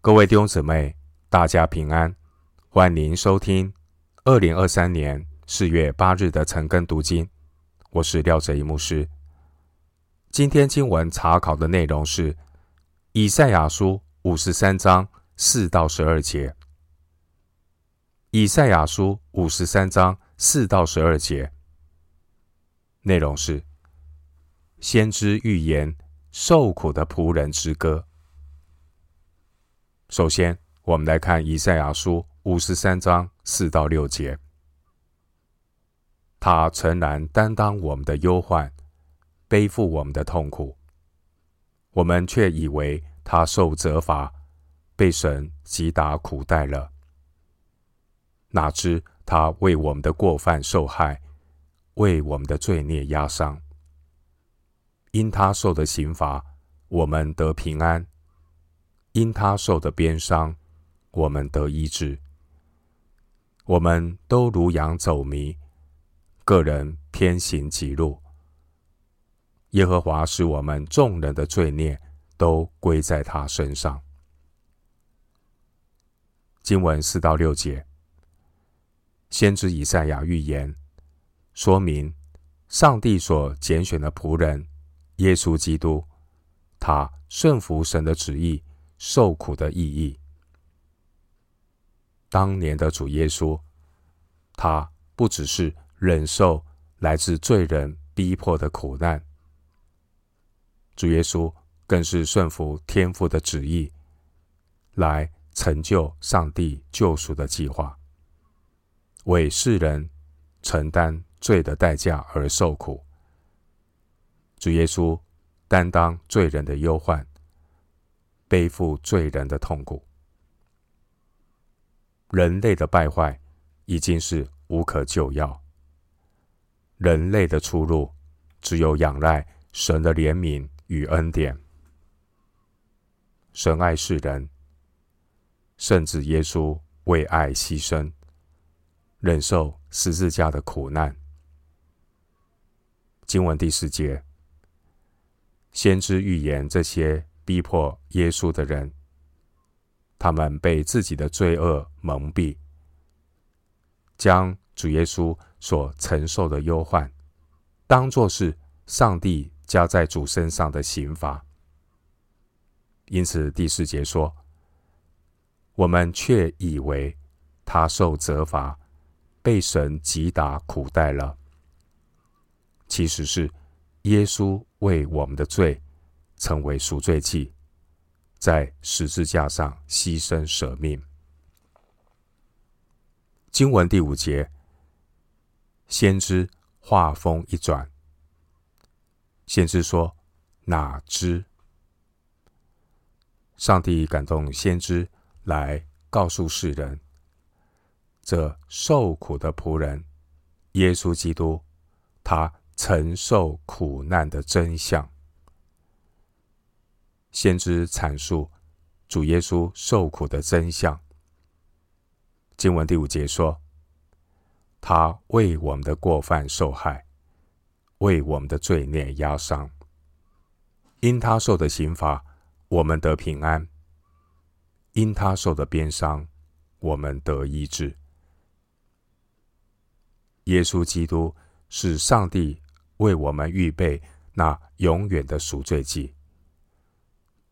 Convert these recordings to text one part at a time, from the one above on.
各位弟兄姊妹，大家平安，欢迎收听二零二三年四月八日的晨更读经。我是廖哲一牧师。今天经文查考的内容是以赛亚书五十三章四到十二节。以赛亚书五十三章四到十二节内容是先知预言受苦的仆人之歌。首先，我们来看以赛亚书五十三章四到六节。他诚然担当我们的忧患，背负我们的痛苦，我们却以为他受责罚，被神击打苦待了。哪知他为我们的过犯受害，为我们的罪孽压伤。因他受的刑罚，我们得平安。因他受的鞭伤，我们得医治。我们都如羊走迷，个人偏行己路。耶和华使我们众人的罪孽都归在他身上。经文四到六节，先知以赛亚预言，说明上帝所拣选的仆人耶稣基督，他顺服神的旨意。受苦的意义。当年的主耶稣，他不只是忍受来自罪人逼迫的苦难，主耶稣更是顺服天父的旨意，来成就上帝救赎的计划，为世人承担罪的代价而受苦。主耶稣担当罪人的忧患。背负罪人的痛苦，人类的败坏已经是无可救药。人类的出路只有仰赖神的怜悯与恩典。神爱世人，甚至耶稣为爱牺牲，忍受十字架的苦难。经文第四节，先知预言这些。逼迫耶稣的人，他们被自己的罪恶蒙蔽，将主耶稣所承受的忧患，当作是上帝加在主身上的刑罚。因此第四节说：“我们却以为他受责罚，被神击打苦待了。其实是耶稣为我们的罪。”成为赎罪祭，在十字架上牺牲舍命。经文第五节，先知话锋一转，先知说：“哪知？”上帝感动先知来告诉世人，这受苦的仆人耶稣基督，他承受苦难的真相。先知阐述主耶稣受苦的真相。经文第五节说：“他为我们的过犯受害，为我们的罪孽压伤。因他受的刑罚，我们得平安；因他受的鞭伤，我们得医治。”耶稣基督是上帝为我们预备那永远的赎罪祭。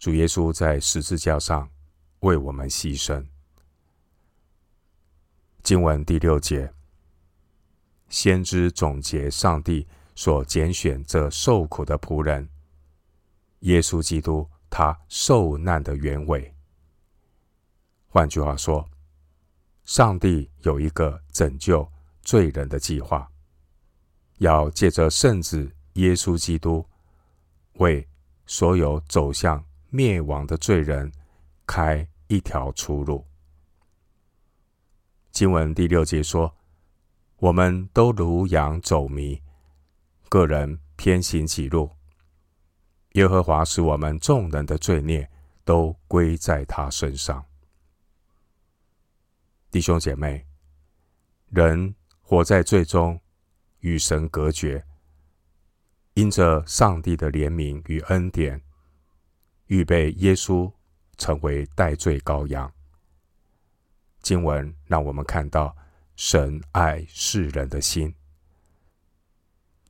主耶稣在十字架上为我们牺牲。经文第六节，先知总结上帝所拣选这受苦的仆人耶稣基督，他受难的原委。换句话说，上帝有一个拯救罪人的计划，要借着圣子耶稣基督为所有走向。灭亡的罪人开一条出路。经文第六节说：“我们都如羊走迷，各人偏行己路。耶和华使我们众人的罪孽都归在他身上。”弟兄姐妹，人活在罪中，与神隔绝，因着上帝的怜悯与恩典。预备耶稣成为代罪羔羊。经文让我们看到神爱世人的心，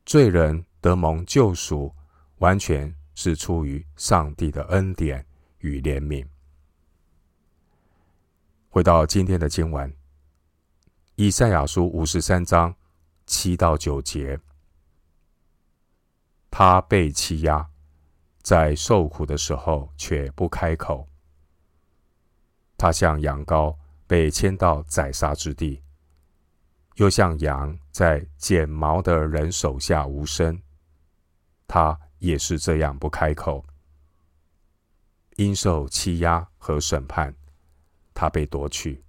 罪人得蒙救赎，完全是出于上帝的恩典与怜悯。回到今天的经文，以赛亚书五十三章七到九节，他被欺压，在受苦的时候却不开口。他像羊羔被牵到宰杀之地，又像羊在剪毛的人手下无声。他也是这样不开口，因受欺压和审判。他被夺去。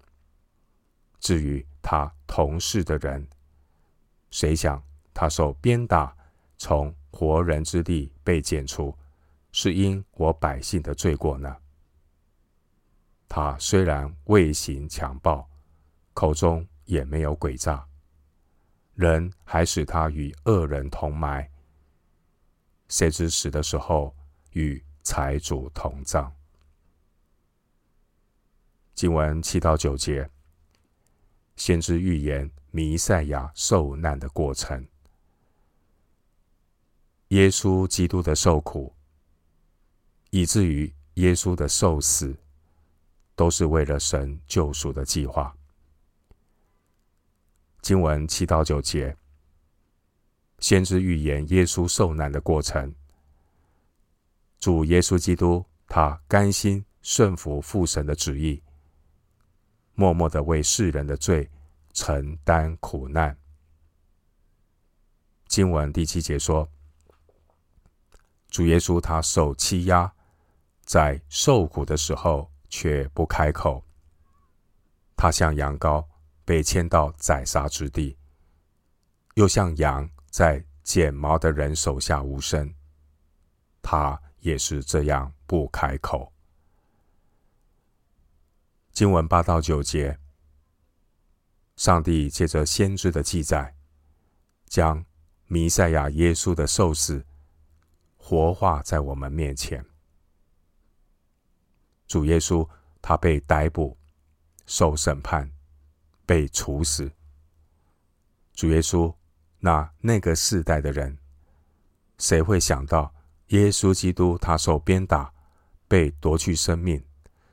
至于他同事的人，谁想他受鞭打，从活人之地被剪除，是因我百姓的罪过呢？他虽然未行强暴，口中也没有诡诈，人还使他与恶人同埋。谁知死的时候与财主同葬。经文七到九节，先知预言弥赛亚受难的过程。耶稣基督的受苦，以至于耶稣的受死，都是为了神救赎的计划。经文七到九节，先知预言耶稣受难的过程。主耶稣基督，他甘心顺服父神的旨意。默默的为世人的罪承担苦难。经文第七节说：“主耶稣他受欺压，在受苦的时候却不开口。他像羊羔被牵到宰杀之地，又像羊在剪毛的人手下无声。他也是这样不开口。”经文八到九节，上帝借着先知的记载，将弥赛亚耶稣的受死活化在我们面前。主耶稣他被逮捕、受审判、被处死。主耶稣那那个世代的人，谁会想到耶稣基督他受鞭打、被夺去生命？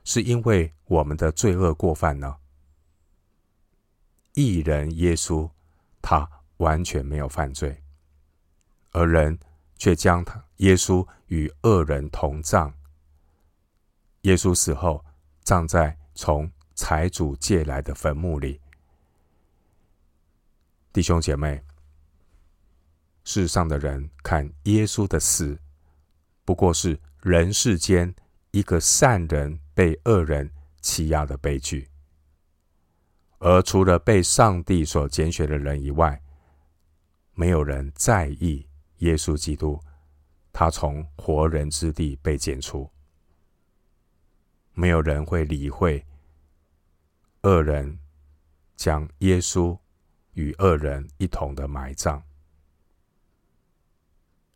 是因为我们的罪恶过犯呢？义人耶稣，他完全没有犯罪，而人却将他耶稣与恶人同葬。耶稣死后，葬在从财主借来的坟墓里。弟兄姐妹，世上的人看耶稣的死，不过是人世间一个善人。被恶人欺压的悲剧，而除了被上帝所拣选的人以外，没有人在意耶稣基督，他从活人之地被剪除，没有人会理会恶人将耶稣与恶人一同的埋葬。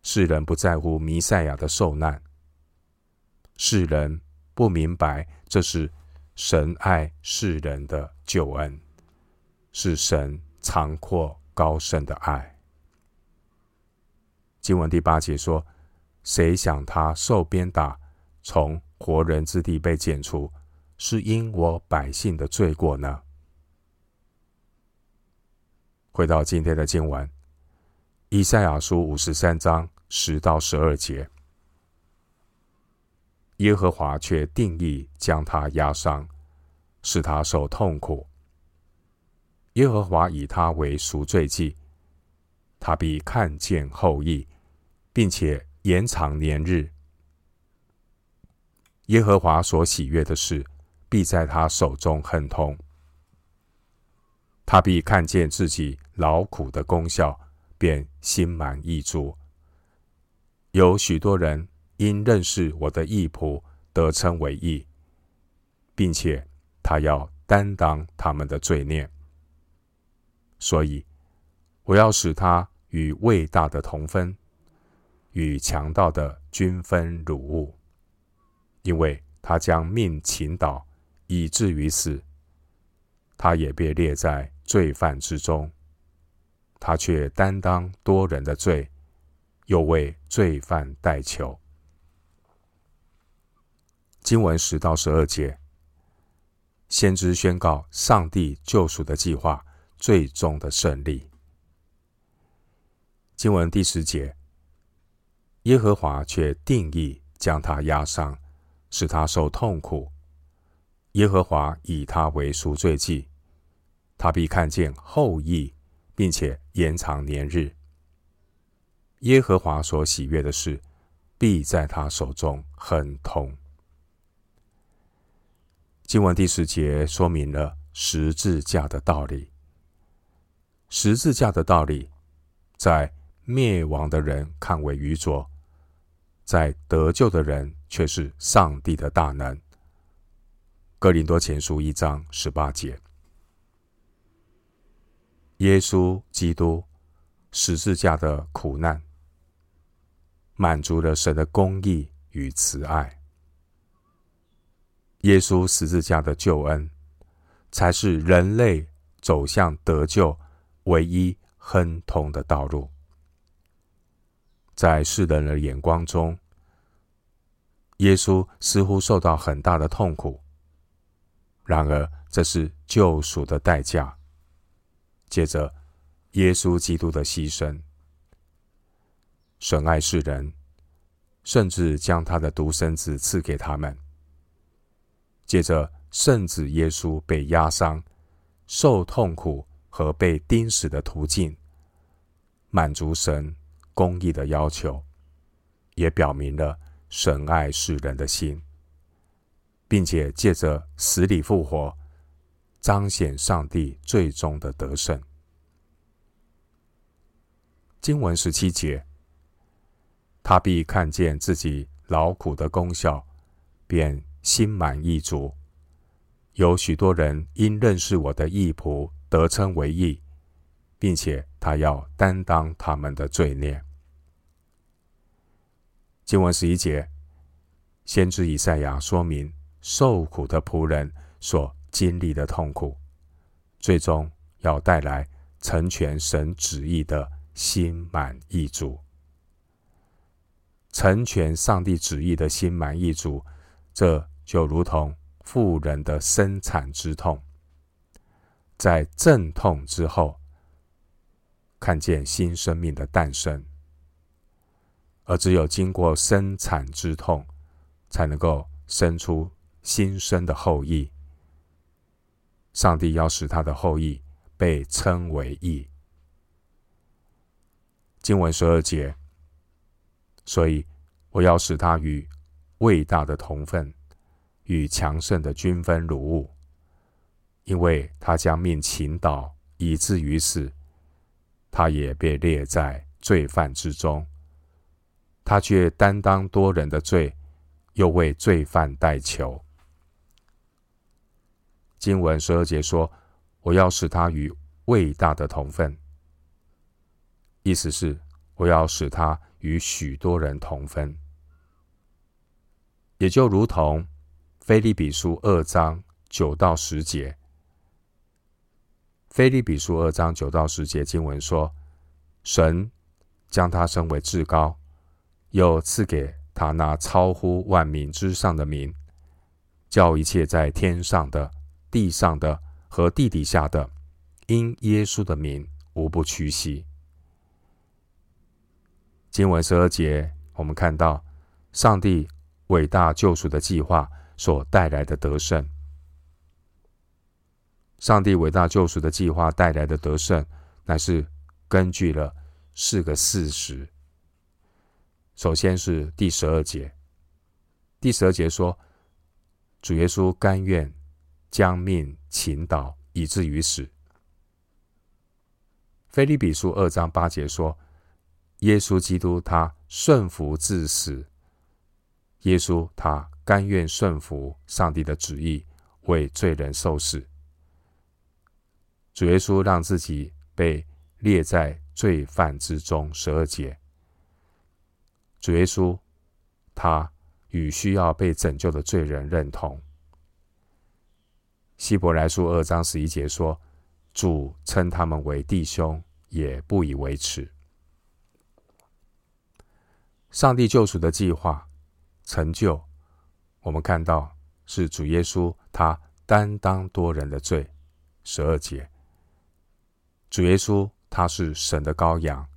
世人不在乎弥赛亚的受难，世人。不明白，这是神爱世人的救恩，是神长阔高深的爱。经文第八节说：“谁想他受鞭打，从活人之地被剪除，是因我百姓的罪过呢？”回到今天的经文，以赛亚书五十三章十到十二节。耶和华却定意将他压伤，使他受痛苦。耶和华以他为赎罪祭，他必看见后裔，并且延长年日。耶和华所喜悦的事，必在他手中亨通。他必看见自己劳苦的功效，便心满意足。有许多人。因认识我的义仆，得称为义，并且他要担当他们的罪孽，所以我要使他与伟大的同分，与强盗的均分掳物，因为他将命倾倒，以至于死。他也被列在罪犯之中，他却担当多人的罪，又为罪犯代求。经文十到十二节，先知宣告上帝救赎的计划最终的胜利。经文第十节，耶和华却定义将他压伤，使他受痛苦。耶和华以他为赎罪祭。他必看见后益，并且延长年日。耶和华所喜悦的事，必在他手中亨通。经文第十节说明了十字架的道理。十字架的道理，在灭亡的人看为愚拙，在得救的人却是上帝的大能。哥林多前书一章十八节。耶稣基督十字架的苦难，满足了神的公义与慈爱。耶稣十字架的救恩，才是人类走向得救唯一亨通的道路。在世人的眼光中，耶稣似乎受到很大的痛苦，然而这是救赎的代价。接着，耶稣基督的牺牲，损爱世人，甚至将他的独生子赐给他们。接着，圣子耶稣被压伤、受痛苦和被钉死的途径，满足神公义的要求，也表明了神爱世人的心，并且借着死里复活。彰显上帝最终的得胜。经文十七节，他必看见自己劳苦的功效，便心满意足。有许多人因认识我的义仆，得称为义，并且他要担当他们的罪孽。经文十一节，先知以赛亚说明受苦的仆人所经历的痛苦，最终要带来成全神旨意的心满意足。成全上帝旨意的心满意足，这就如同妇人的生产之痛，在阵痛之后，看见新生命的诞生。而只有经过生产之痛，才能够生出新生的后裔。上帝要使他的后裔被称为义。经文十二节，所以我要使他与伟大的同分，与强盛的均分如物，因为他将命倾倒，以至于死，他也被列在罪犯之中，他却担当多人的罪，又为罪犯代求。经文十二节说：“我要使他与伟大的同分。”意思是我要使他与许多人同分，也就如同腓利比书二章九到十节。腓利比书二章九到十节经文说：“神将他升为至高，又赐给他那超乎万民之上的名，叫一切在天上的。”地上的和地底下的，因耶稣的名，无不屈膝。经文十二节，我们看到上帝伟大救赎的计划所带来的得胜。上帝伟大救赎的计划带来的得胜，乃是根据了四个事实。首先是第十二节，第十二节说，主耶稣甘愿。将命倾倒，以至于死。腓立比书二章八节说：“耶稣基督他顺服至死，耶稣他甘愿顺服上帝的旨意，为罪人受死。主耶稣让自己被列在罪犯之中。”十二节，主耶稣他与需要被拯救的罪人认同。希伯来书二章十一节说：“主称他们为弟兄，也不以为耻。”上帝救赎的计划成就，我们看到是主耶稣他担当多人的罪。十二节，主耶稣他是神的羔羊，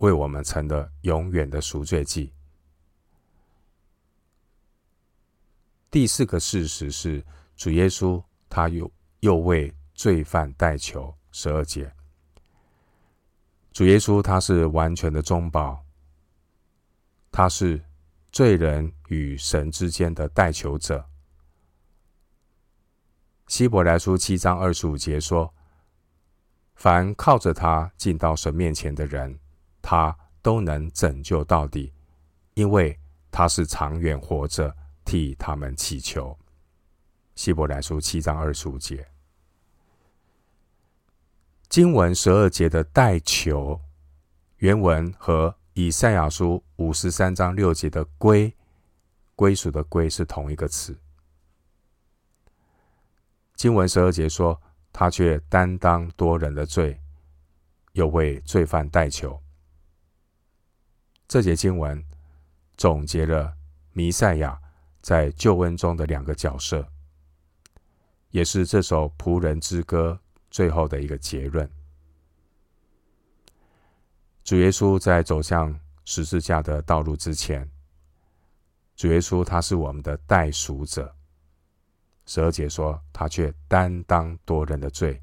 为我们成了永远的赎罪祭。第四个事实是，主耶稣他又又为罪犯代求。十二节，主耶稣他是完全的中保。他是罪人与神之间的代求者。希伯来书七章二十五节说：“凡靠着他进到神面前的人，他都能拯救到底，因为他是长远活着替他们祈求。”希伯来书七章二十五节，经文十二节的代求原文和。以赛亚书五十三章六节的归，归属的归是同一个词。经文十二节说，他却担当多人的罪，又为罪犯代求。这节经文总结了弥赛亚在救恩中的两个角色，也是这首仆人之歌最后的一个结论。主耶稣在走向十字架的道路之前，主耶稣他是我们的代赎者。十二节说，他却担当多人的罪。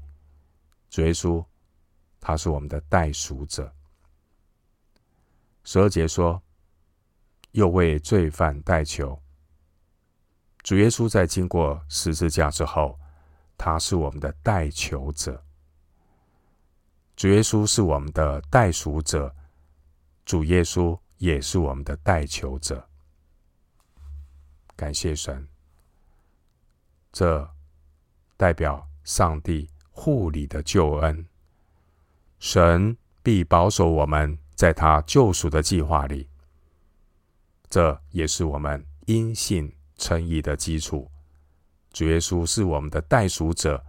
主耶稣他是我们的代赎者。十二节说，又为罪犯代求。主耶稣在经过十字架之后，他是我们的代求者。主耶稣是我们的代赎者，主耶稣也是我们的代求者。感谢神，这代表上帝护理的救恩。神必保守我们在他救赎的计划里，这也是我们因信称义的基础。主耶稣是我们的代赎者，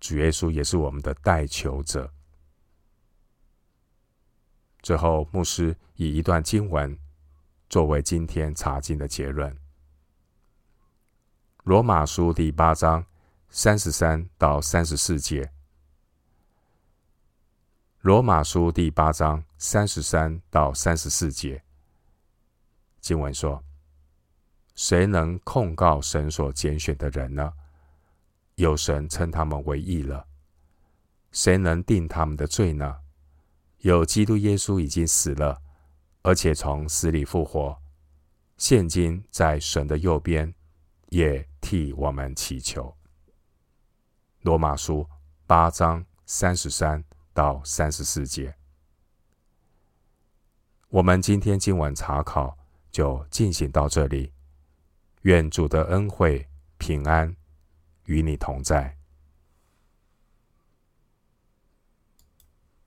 主耶稣也是我们的代求者。最后，牧师以一段经文作为今天查经的结论：《罗马书》第八章三十三到三十四节，《罗马书》第八章三十三到三十四节，经文说：“谁能控告神所拣选的人呢？有神称他们为义了。谁能定他们的罪呢？”有基督耶稣已经死了，而且从死里复活，现今在神的右边，也替我们祈求。罗马书八章三十三到三十四节，我们今天今晚查考就进行到这里。愿主的恩惠平安与你同在。